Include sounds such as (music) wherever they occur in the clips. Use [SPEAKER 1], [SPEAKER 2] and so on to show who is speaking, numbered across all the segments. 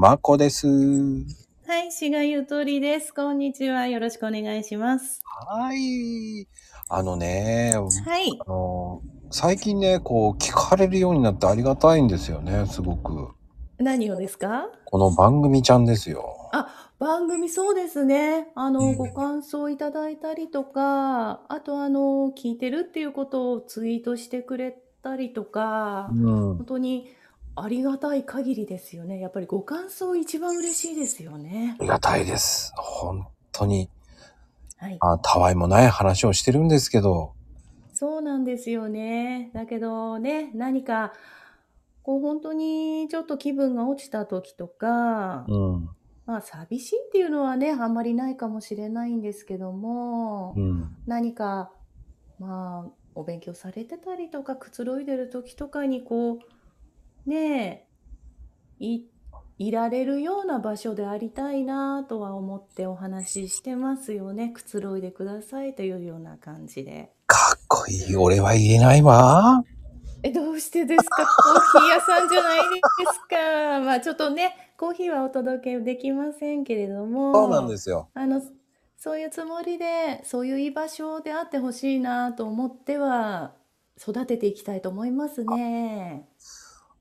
[SPEAKER 1] まこです。
[SPEAKER 2] はい、しがゆとりです。こんにちは。よろしくお願いします。
[SPEAKER 1] はい。あのね、
[SPEAKER 2] はい。
[SPEAKER 1] あの、最近ね、こう、聞かれるようになってありがたいんですよね、すごく。
[SPEAKER 2] 何をですか？
[SPEAKER 1] この番組ちゃんですよ。
[SPEAKER 2] あ、番組そうですね。あの、
[SPEAKER 1] うん
[SPEAKER 2] ご感想いただいたりとか、あとあの、聞いてるっていうことをツイートしてくれたりとか、
[SPEAKER 1] うん。
[SPEAKER 2] 本当にありがたい限りですよね。やっぱりご感想一番嬉しいですよね
[SPEAKER 1] あ。りがたいです。本当に。
[SPEAKER 2] はい。
[SPEAKER 1] あ、たわいもない話をしてるんですけど。
[SPEAKER 2] そうなんですよね。だけどね、何か、こう本当にちょっと気分が落ちた時とか、
[SPEAKER 1] うん。
[SPEAKER 2] まあ寂しいっていうのはね、あんまりないかもしれないんですけども、
[SPEAKER 1] うん。
[SPEAKER 2] 何か、まあ、お勉強されてたりとか、くつろいでる時とかにこう、ねえ、い、いられるような場所でありたいなとは思ってお話ししてますよね。くつろいでくださいというような感じで。
[SPEAKER 1] かっこいい。俺は言えないわ。
[SPEAKER 2] え、どうしてですか？コーヒー屋さんじゃないですか。まあちょっとね、コーヒーはお届けできませんけれども。
[SPEAKER 1] そうなんですよ。
[SPEAKER 2] あの、そういうつもりで、そういう居場所であってほしいなと思っては、育てていきたいと思いますね。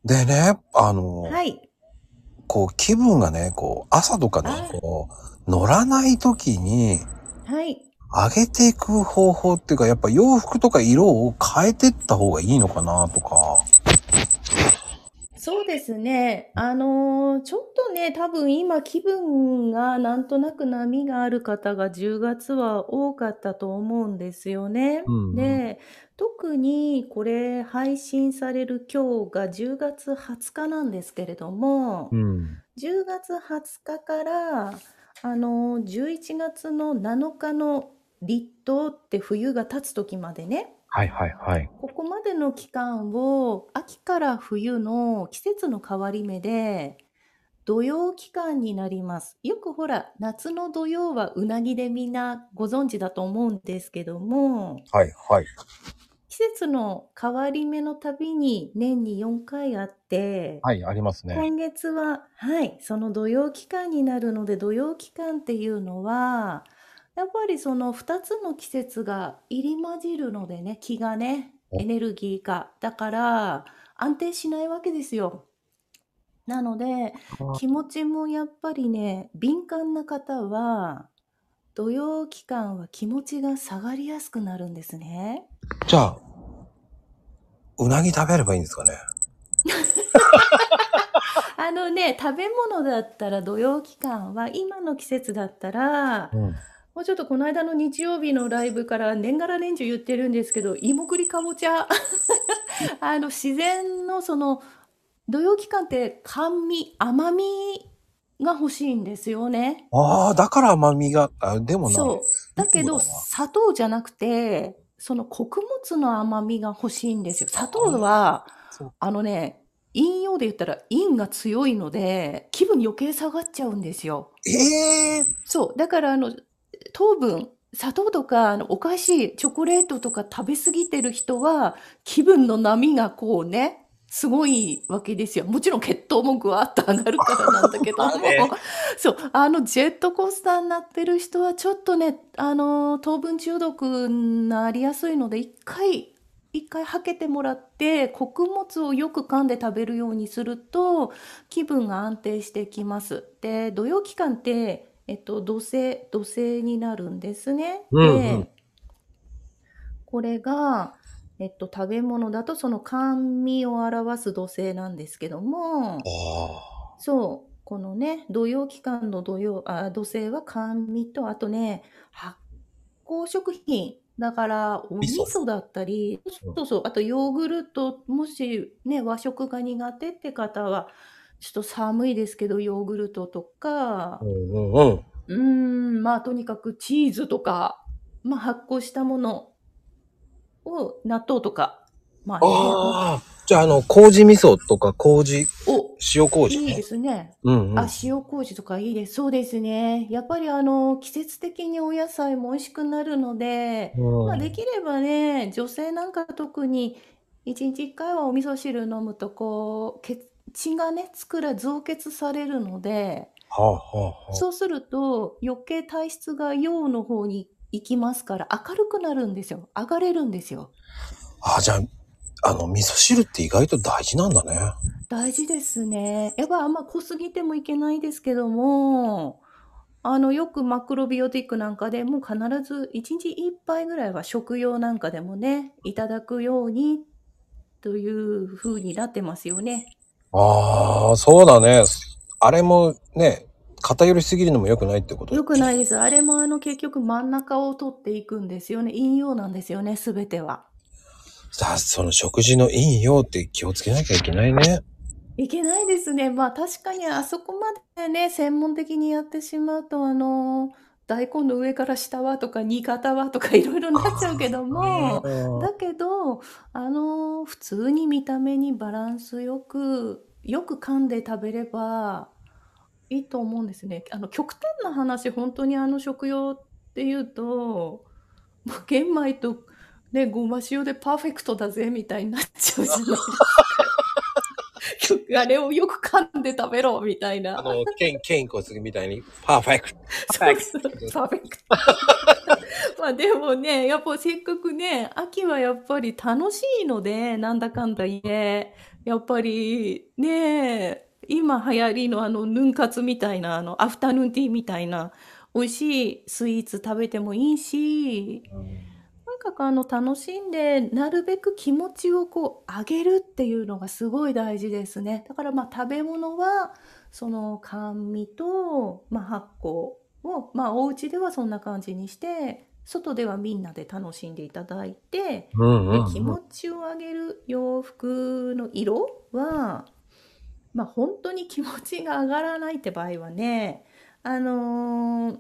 [SPEAKER 1] でね、あの、
[SPEAKER 2] はい。
[SPEAKER 1] こう、気分がね、こう、朝とかね
[SPEAKER 2] あ、
[SPEAKER 1] こう、乗らない時に、
[SPEAKER 2] はい。
[SPEAKER 1] 上げていく方法っていうか、やっぱ洋服とか色を変えてった方がいいのかなとか。
[SPEAKER 2] そうですね。あのーちょっとね、多分今気分がなんとなく波がある方が10月は多かったと思うんですよね。
[SPEAKER 1] うんうん
[SPEAKER 2] で、特にこれ配信される今日が10月20日なんですけれども、
[SPEAKER 1] ん。
[SPEAKER 2] 10月20日から、あの、11月の7日の立冬って冬が経つ時までね、
[SPEAKER 1] はいはいはい。
[SPEAKER 2] ここまでの期間を秋から冬の季節の変わり目で土曜期間になります。よくほら、夏の土曜はうなぎでみんなご存知だと思うんですけども、
[SPEAKER 1] はいはい。
[SPEAKER 2] 季節の変わり目のたびに年に4回あって、
[SPEAKER 1] はい、ありますね。
[SPEAKER 2] 今月は、はい、その土曜期間になるので、土曜期間っていうのは、やっぱりその2つの季節が入り混じるのでね、気がね、
[SPEAKER 1] お
[SPEAKER 2] エネルギーが。だから、安定しないわけですよ。なので、気持ちもやっぱりね、敏感な方は、土曜期間は気持ちが下がりやすくなるんですね。
[SPEAKER 1] じゃあ、うなぎ食べればいいんですかね？(laughs)
[SPEAKER 2] あのね、食べ物だったら土曜期間は、今の季節だったら、
[SPEAKER 1] うん。
[SPEAKER 2] もうちょっとこの間の日曜日のライブから年がら年中言ってるんですけど、芋栗かぼちゃ。(laughs) あの、自然のその、土曜期間って甘味、甘みが欲しいんですよね。
[SPEAKER 1] ああ、だから甘みが、あでもな。
[SPEAKER 2] そう。だけど、砂糖じゃなくて、その穀物の甘みが欲しいんですよ。砂糖はあのね、陰陽で言ったら陰が強いので、気分余計下がっちゃうんですよ。
[SPEAKER 1] ええ
[SPEAKER 2] そう。だから、あの、糖分、砂糖とか、あの、お菓子、チョコレートとか食べ過ぎてる人は、気分の波がこうね、すごいわけですよ。もちろん血糖もぐわっと上がるからなんだけども (laughs)
[SPEAKER 1] まあね。
[SPEAKER 2] そう。あの、ジェットコースターになってる人は、ちょっとね、あの、糖分中毒になりやすいので、一回、一回はけてもらって、穀物をよく噛んで食べるようにすると、気分が安定してきます。で、土曜期間って、えっと、土星、土星になるんですね。
[SPEAKER 1] うんうん
[SPEAKER 2] で、これが、えっと、食べ物だとその甘味を表す土星なんですけども、
[SPEAKER 1] あ
[SPEAKER 2] そう、このね、土曜期間の土曜、あ、土星は甘味と、あとね、発酵食品。だから、お味
[SPEAKER 1] 味噌
[SPEAKER 2] 噌だったり、そうそう、あとヨーグルト、もしね、和食が苦手って方は、ちょっと寒いですけど、ヨーグルトと。
[SPEAKER 1] う、んうんうん。
[SPEAKER 2] うーん、まあ、とにかくチーズとか、まあ、発酵したものを、納豆とか、まあね、
[SPEAKER 1] ああ。じゃあ、あの、麹味噌とか麹、
[SPEAKER 2] お、
[SPEAKER 1] 塩麹ね
[SPEAKER 2] いいで。すね。
[SPEAKER 1] うんうん。
[SPEAKER 2] あ、塩麹とかいいです。そうですね。やっぱりあの、季節的にお野菜も美味しくなるので、
[SPEAKER 1] うん
[SPEAKER 2] まあできればね、女性なんか特に一日一回はお味噌汁飲むとこう、血血がね、作ら、増血されるので、
[SPEAKER 1] はあ、はあ、はあ。
[SPEAKER 2] そうすると余計体質が陽の方に行きますから明るくなるんですよ。上がれるんですよ。
[SPEAKER 1] あ、じゃあ、あの、味噌汁って意外と大事なんだね。
[SPEAKER 2] 大事ですね。やっぱあんま濃すぎてもいけないですけども、あの、よくマクロビオティックなんかでも必ず1日1杯ぐらいは食用なんかでもね、いただくようにという風になってますよね。
[SPEAKER 1] ああ、そうだね。あれもね、偏りすぎるのも良くないってこと？
[SPEAKER 2] よくないです。あれもあの結局真ん中を取っていくんですよね。陰陽なんですよね、すべては。
[SPEAKER 1] さあ、その食事の陰陽って気をつけなきゃいけないね。
[SPEAKER 2] いけないですね。まあ確かにあそこまでね、専門的にやってしまうと、あの、大根の上から下はとか、煮方はとかいろいろなっちゃうけども、だけど、あの、普通に見た目にバランスよく、よく噛んで食べればいいと思うんですね。あの、極端な話、本当にあの食用っていうと、もう玄米とね、ごま塩でパーフェクトだぜみたいになっちゃうじゃないですか。(laughs) (laughs) あれをよく噛んで食べろみたいな。
[SPEAKER 1] あの、ケン、ケンコツみたいに、パーフェクト。
[SPEAKER 2] そうそう、パーフェクト。(laughs) まあでもね、やっぱせっかくね、秋はやっぱり楽しいので、なんだかんだ言え、やっぱりね、今流行りのあの、ヌン活みたいな、あの、アフタヌーンティーみたいな、美味しいスイーツ食べてもいいし、なんかあの楽しんでなるべく気持ちをこう上げるっていうのがすごい大事ですね。だからまあ食べ物はその甘味と、まあ、発酵をまあお家ではそんな感じにして外ではみんなで楽しんでいただいて、
[SPEAKER 1] うんうんうん
[SPEAKER 2] で気持ちを上げる洋服の色はまあ本当に気持ちが上がらないって場合はねあのー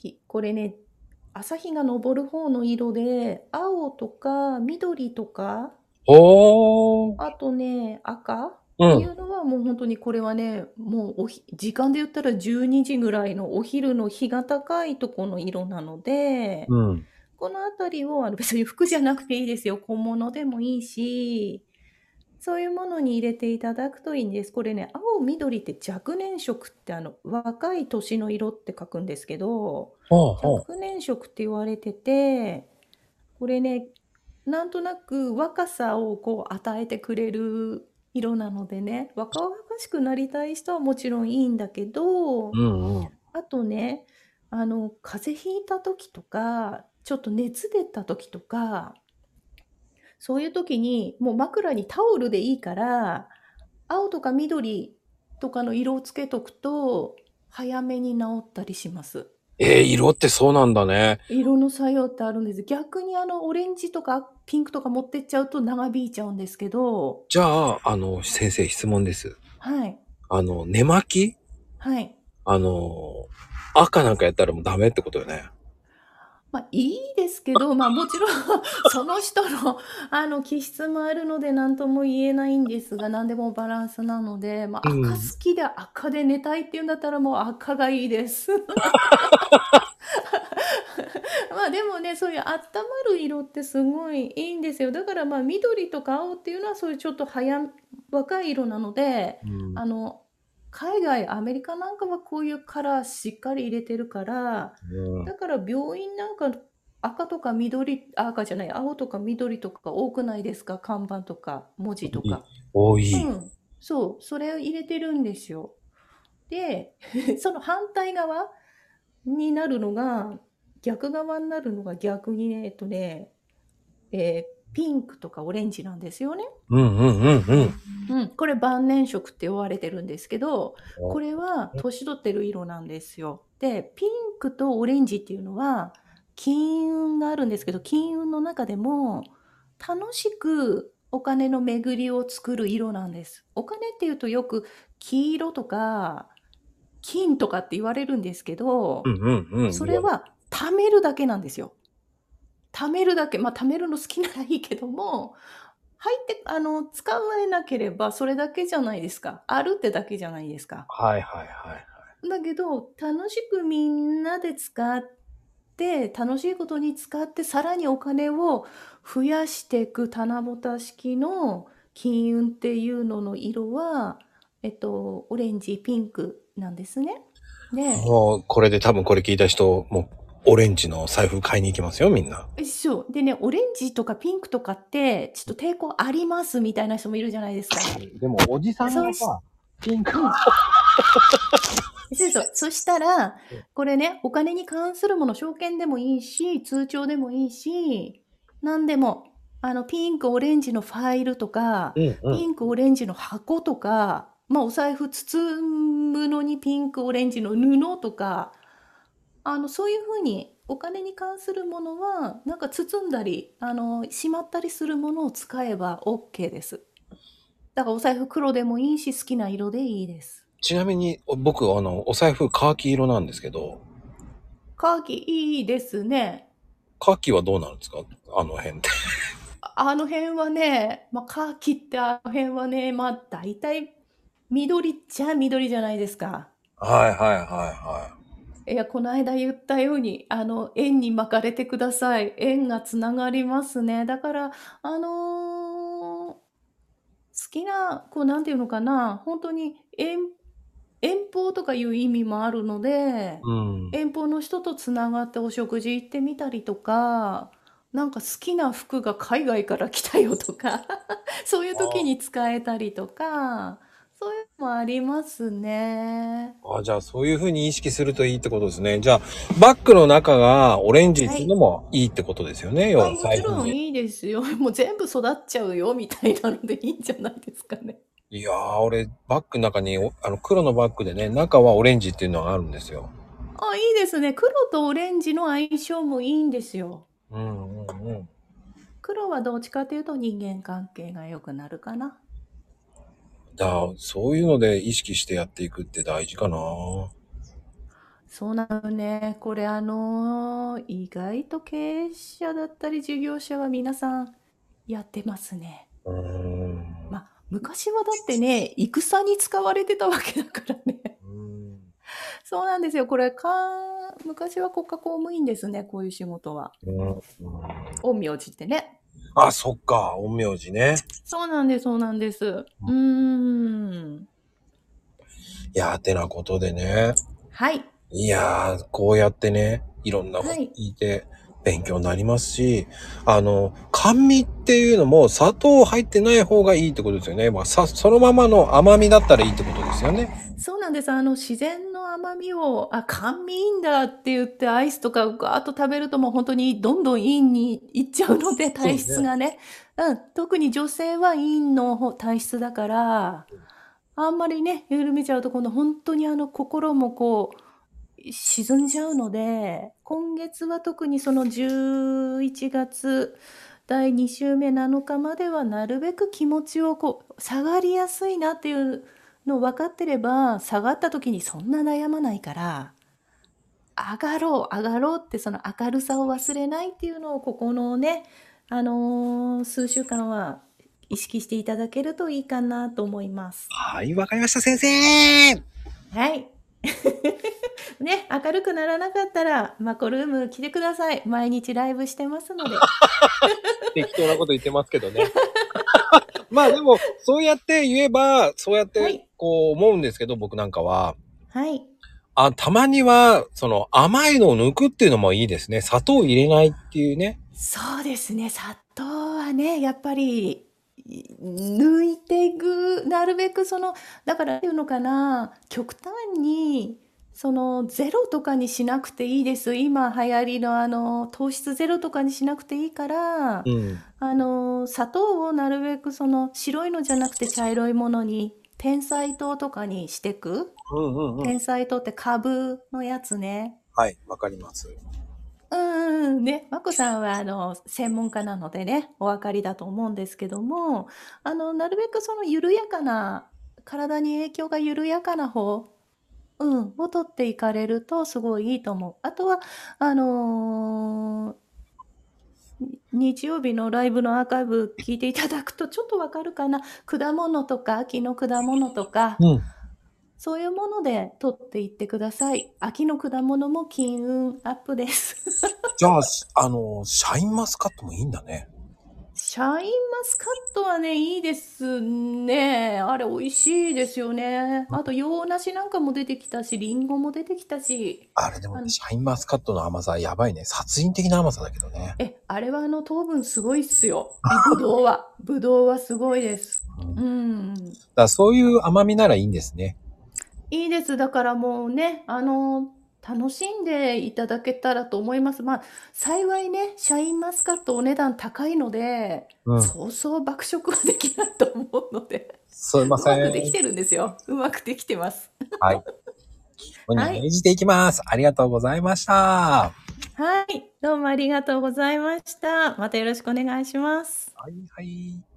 [SPEAKER 2] ひこれね朝日が昇る方の色で青とか緑とか
[SPEAKER 1] おー。
[SPEAKER 2] あとね赤？
[SPEAKER 1] う
[SPEAKER 2] ってい
[SPEAKER 1] ん。
[SPEAKER 2] うのはもう本当にこれはねもうおひ時間で言ったら12時ぐらいのお昼の日が高いとこの色なので
[SPEAKER 1] うん。
[SPEAKER 2] この辺りをあの別に服じゃなくていいですよ小物でもいいしそういうものに入れていただくといいんですこれね青緑って若年色ってあの若い年の色って書くんですけど。若年色って言われててこれねなんとなく若さをこう与えてくれる色なのでね若々しくなりたい人はもちろんいいんだけど
[SPEAKER 1] うんうん。
[SPEAKER 2] あとねあの風邪ひいた時とかちょっと熱出た時とかそういう時にもう枕にタオルでいいから青とか緑とかの色をつけとくと早めに治ったりします。
[SPEAKER 1] えー、色ってそうなんだね。
[SPEAKER 2] 色の作用ってあるんです。逆にあのオレンジとかピンクとか持ってっちゃうと長引いちゃうんですけど、
[SPEAKER 1] じゃあ、あの、先生質問です。
[SPEAKER 2] はい、
[SPEAKER 1] あの、寝巻き？
[SPEAKER 2] はい。
[SPEAKER 1] あの、赤なんかやったらもうダメってことよね。
[SPEAKER 2] まあいいですけど、(laughs) まあもちろん (laughs) その人の (laughs) あの気質もあるので何とも言えないんですが、何でもバランスなので、まあ
[SPEAKER 1] うん
[SPEAKER 2] 赤好きで赤で寝たいっていうんだったらもう赤がいいです。まあでもね、そういう温まる色ってすごいいいんですよ。だからまあ緑とか青っていうのはそういうちょっと早若い色なので、
[SPEAKER 1] うん
[SPEAKER 2] あの海外アメリカなんかはこういうカラーしっかり入れてるから
[SPEAKER 1] うん
[SPEAKER 2] だから病院なんか赤とか緑あ赤じゃない青とか緑とか多くないですか？看板とか文字とか。
[SPEAKER 1] 多い。
[SPEAKER 2] うん、そうそれを入れてるんですよ。で (laughs) その反対側になるのが逆側になるのが逆にねえっとね、えーピンクとかオレンジなんですよね。
[SPEAKER 1] うんうんうんうん。
[SPEAKER 2] うん、これ晩年色って呼ばれてるんですけどこれは年取ってる色なんですよ。でピンクとオレンジっていうのは金運があるんですけど金運の中でも楽しくお金の巡りを作る色なんです。お金っていうとよく黄色とか金とかって言われるんですけど、
[SPEAKER 1] うんうんうん。
[SPEAKER 2] それは貯めるだけなんですよ。貯めるだけ、まあ貯めるの好きならいいけども、入って、あの、使えなければそれだけじゃないですか。あるってだけじゃないですか。
[SPEAKER 1] はいはいはい。
[SPEAKER 2] だけど、楽しくみんなで使って、楽しいことに使って、さらにお金を増やしていく棚ぼた式の金運っていうのの色は、えっと、オレンジ、ピンクなんですね。で、
[SPEAKER 1] もう、これで多分これ聞いた人、もう、オレンジの財布買いに行きますよ、みんな。
[SPEAKER 2] そう。でね、オレンジとかピンクとかって、ちょっと抵抗ありますみたいな人もいるじゃないですか。
[SPEAKER 1] でも、おじさん
[SPEAKER 2] そうし
[SPEAKER 1] がさ、ピンク。
[SPEAKER 2] そうそう。そしたら、これね、お金に関するもの、証券でもいいし、通帳でもいいし、何でも、あの、ピンク、オレンジのファイルとか、
[SPEAKER 1] うんうん。
[SPEAKER 2] ピンク、オレンジの箱とか、まあ、お財布包むのにピンク、オレンジの布とか、あの、そういうふうに、お金に関するものは、なんか包んだり、あの、しまったりするものを使えば OK です。だからお財布黒でもいいし、好きな色でいいです。
[SPEAKER 1] ちなみに、お僕、あの、お財布カーキ色なんですけど、
[SPEAKER 2] カーキいいですね。
[SPEAKER 1] カーキはどうなんですか？あの辺って。
[SPEAKER 2] あの辺はね、まあ、カーキってあの辺はね、まあ、大体、緑っちゃ緑じゃないですか。
[SPEAKER 1] はいはいはいはい
[SPEAKER 2] や、この間言ったように、あの、縁に巻かれてください。縁がつながりますね。だから、あのー好きな、こう、なんていうのかな、本当に遠、遠方とかいう意味もあるので、
[SPEAKER 1] い。うん。
[SPEAKER 2] 遠方の人とつながってお食事行ってみたりとか、なんか好きな服が海外から来たよとか、(laughs) そういう時に使えたりとか、もありますね。
[SPEAKER 1] あ、じゃあそういう風に意識するといいってことですね。じゃあ、バッグの中がオレンジっていうのもいいってことですよね。要は
[SPEAKER 2] あもちろん
[SPEAKER 1] に。
[SPEAKER 2] いいですよ。(laughs) もう全部育っちゃうよみたいなのでいいんじゃないですかね。
[SPEAKER 1] いやー、俺、バッグの中に、おあの、黒のバッグでね、中はオレンジっていうのがあるんですよ。
[SPEAKER 2] あ、いいですね。黒とオレンジの相性もいいんですよ。
[SPEAKER 1] うんうんうん。
[SPEAKER 2] 黒はどっちかというと人間関係が良くなるかな。
[SPEAKER 1] だそういうので意識してやっていくって大事かな。
[SPEAKER 2] そうなのね。これあのー意外と経営者だったり事業者は皆さんやってますね。
[SPEAKER 1] うーん。
[SPEAKER 2] まあ、昔はだってね、戦に使われてたわけだからね。
[SPEAKER 1] うん
[SPEAKER 2] そうなんですよ。これか、昔は国家公務員ですね、こういう仕事は。
[SPEAKER 1] うん
[SPEAKER 2] 陰陽師ってね。
[SPEAKER 1] あ、そっか。陰陽師ね。
[SPEAKER 2] そうなんです、そうなんです。うーん。
[SPEAKER 1] いやー、てなことでね。
[SPEAKER 2] はい。
[SPEAKER 1] いやー、こうやってね、いろんなこと
[SPEAKER 2] はい
[SPEAKER 1] 聞いて勉強になりますし、あの、甘味っていうのも砂糖入ってない方がいいってことですよね。まあ、さ、そのままの甘みだったらいいってことですよね。
[SPEAKER 2] そうなんです。あの、自然の甘みを、あ、甘味いいんだって言って、アイスとかガーッと食べるともう本当にどんどん陰にいっちゃうので、体質がね。うん。特に女性は陰の方体質だから、あんまりね、緩めちゃうと今度本当にあの、心もこう、沈んじゃうので、今月は特にその11月第2週目7日まではなるべく気持ちをこう下がりやすいなっていうの分かってれば下がった時にそんな悩まないから上がろう上がろうってその明るさを忘れないっていうのをここのねあのー数週間は意識していただけるといいかなと思います。
[SPEAKER 1] はい、わかりました、先生
[SPEAKER 2] はい。(laughs) ね、明るくならなかったら、マコルーム来てください。毎日ライブしてますので。(laughs)
[SPEAKER 1] 適当なこと言ってますけどね。(laughs) まあでも、そうやって言えば、そうやって
[SPEAKER 2] はい
[SPEAKER 1] こう思うんですけど、僕なんかは。
[SPEAKER 2] はい。
[SPEAKER 1] あ、たまには、その甘いのを抜くっていうのもいいですね。砂糖を入れないっていうね。
[SPEAKER 2] そうですね。砂糖はね、やっぱり、抜いていく、なるべくその、だからっていうのかな、極端に、そのゼロとかにしなくていいです。今流行りのあの糖質ゼロとかにしなくていいから、
[SPEAKER 1] うん。
[SPEAKER 2] あの砂糖をなるべくその白いのじゃなくて茶色いものに天才糖とかにしてく？
[SPEAKER 1] うんうんうん。
[SPEAKER 2] 天才糖って株のやつね。
[SPEAKER 1] はい、わかります。
[SPEAKER 2] うんうんね、まこさんはあの専門家なのでね、お分かりだと思うんですけども、あのなるべくその緩やかな、体に影響が緩やかな方、うん、を取っていかれるとすごいいいと思う。あとは、あのーに日曜日のライブのアーカイブ聞いていただくとちょっとわかるかな。果物とか秋の果物とか、
[SPEAKER 1] うん。
[SPEAKER 2] そういうもので取っていってください。秋の果物も金運アップです。(laughs)
[SPEAKER 1] じゃあ、あの、シャインマスカットもいいんだね。
[SPEAKER 2] シャインマスカットはね、いいですね。あれ、美味しいですよね。あと、洋梨なんかも出てきたし、リンゴも出てきたし。
[SPEAKER 1] あれでもね、
[SPEAKER 2] あの
[SPEAKER 1] シャインマスカットの甘さやばいね。殺人的な甘さだけどね。
[SPEAKER 2] え、あれはあの糖分すごいっすよ。ぶどうは。ぶどうはすごいです。
[SPEAKER 1] うんだそういう甘みならいいんですね。
[SPEAKER 2] いいです。だからもうね、あの、楽しんでいただけたらと思います。まあ、幸いね、シャインマスカットお値段高いので、
[SPEAKER 1] うん。
[SPEAKER 2] そうそう爆食はできないと思うので、
[SPEAKER 1] すいま
[SPEAKER 2] う
[SPEAKER 1] せん。
[SPEAKER 2] まくできてるんですよ。うまくできてます。
[SPEAKER 1] はい。ここに命じていきます。ありがとうございました。
[SPEAKER 2] はい。どうもありがとうございました。またよろしくお願いします。
[SPEAKER 1] はいはい。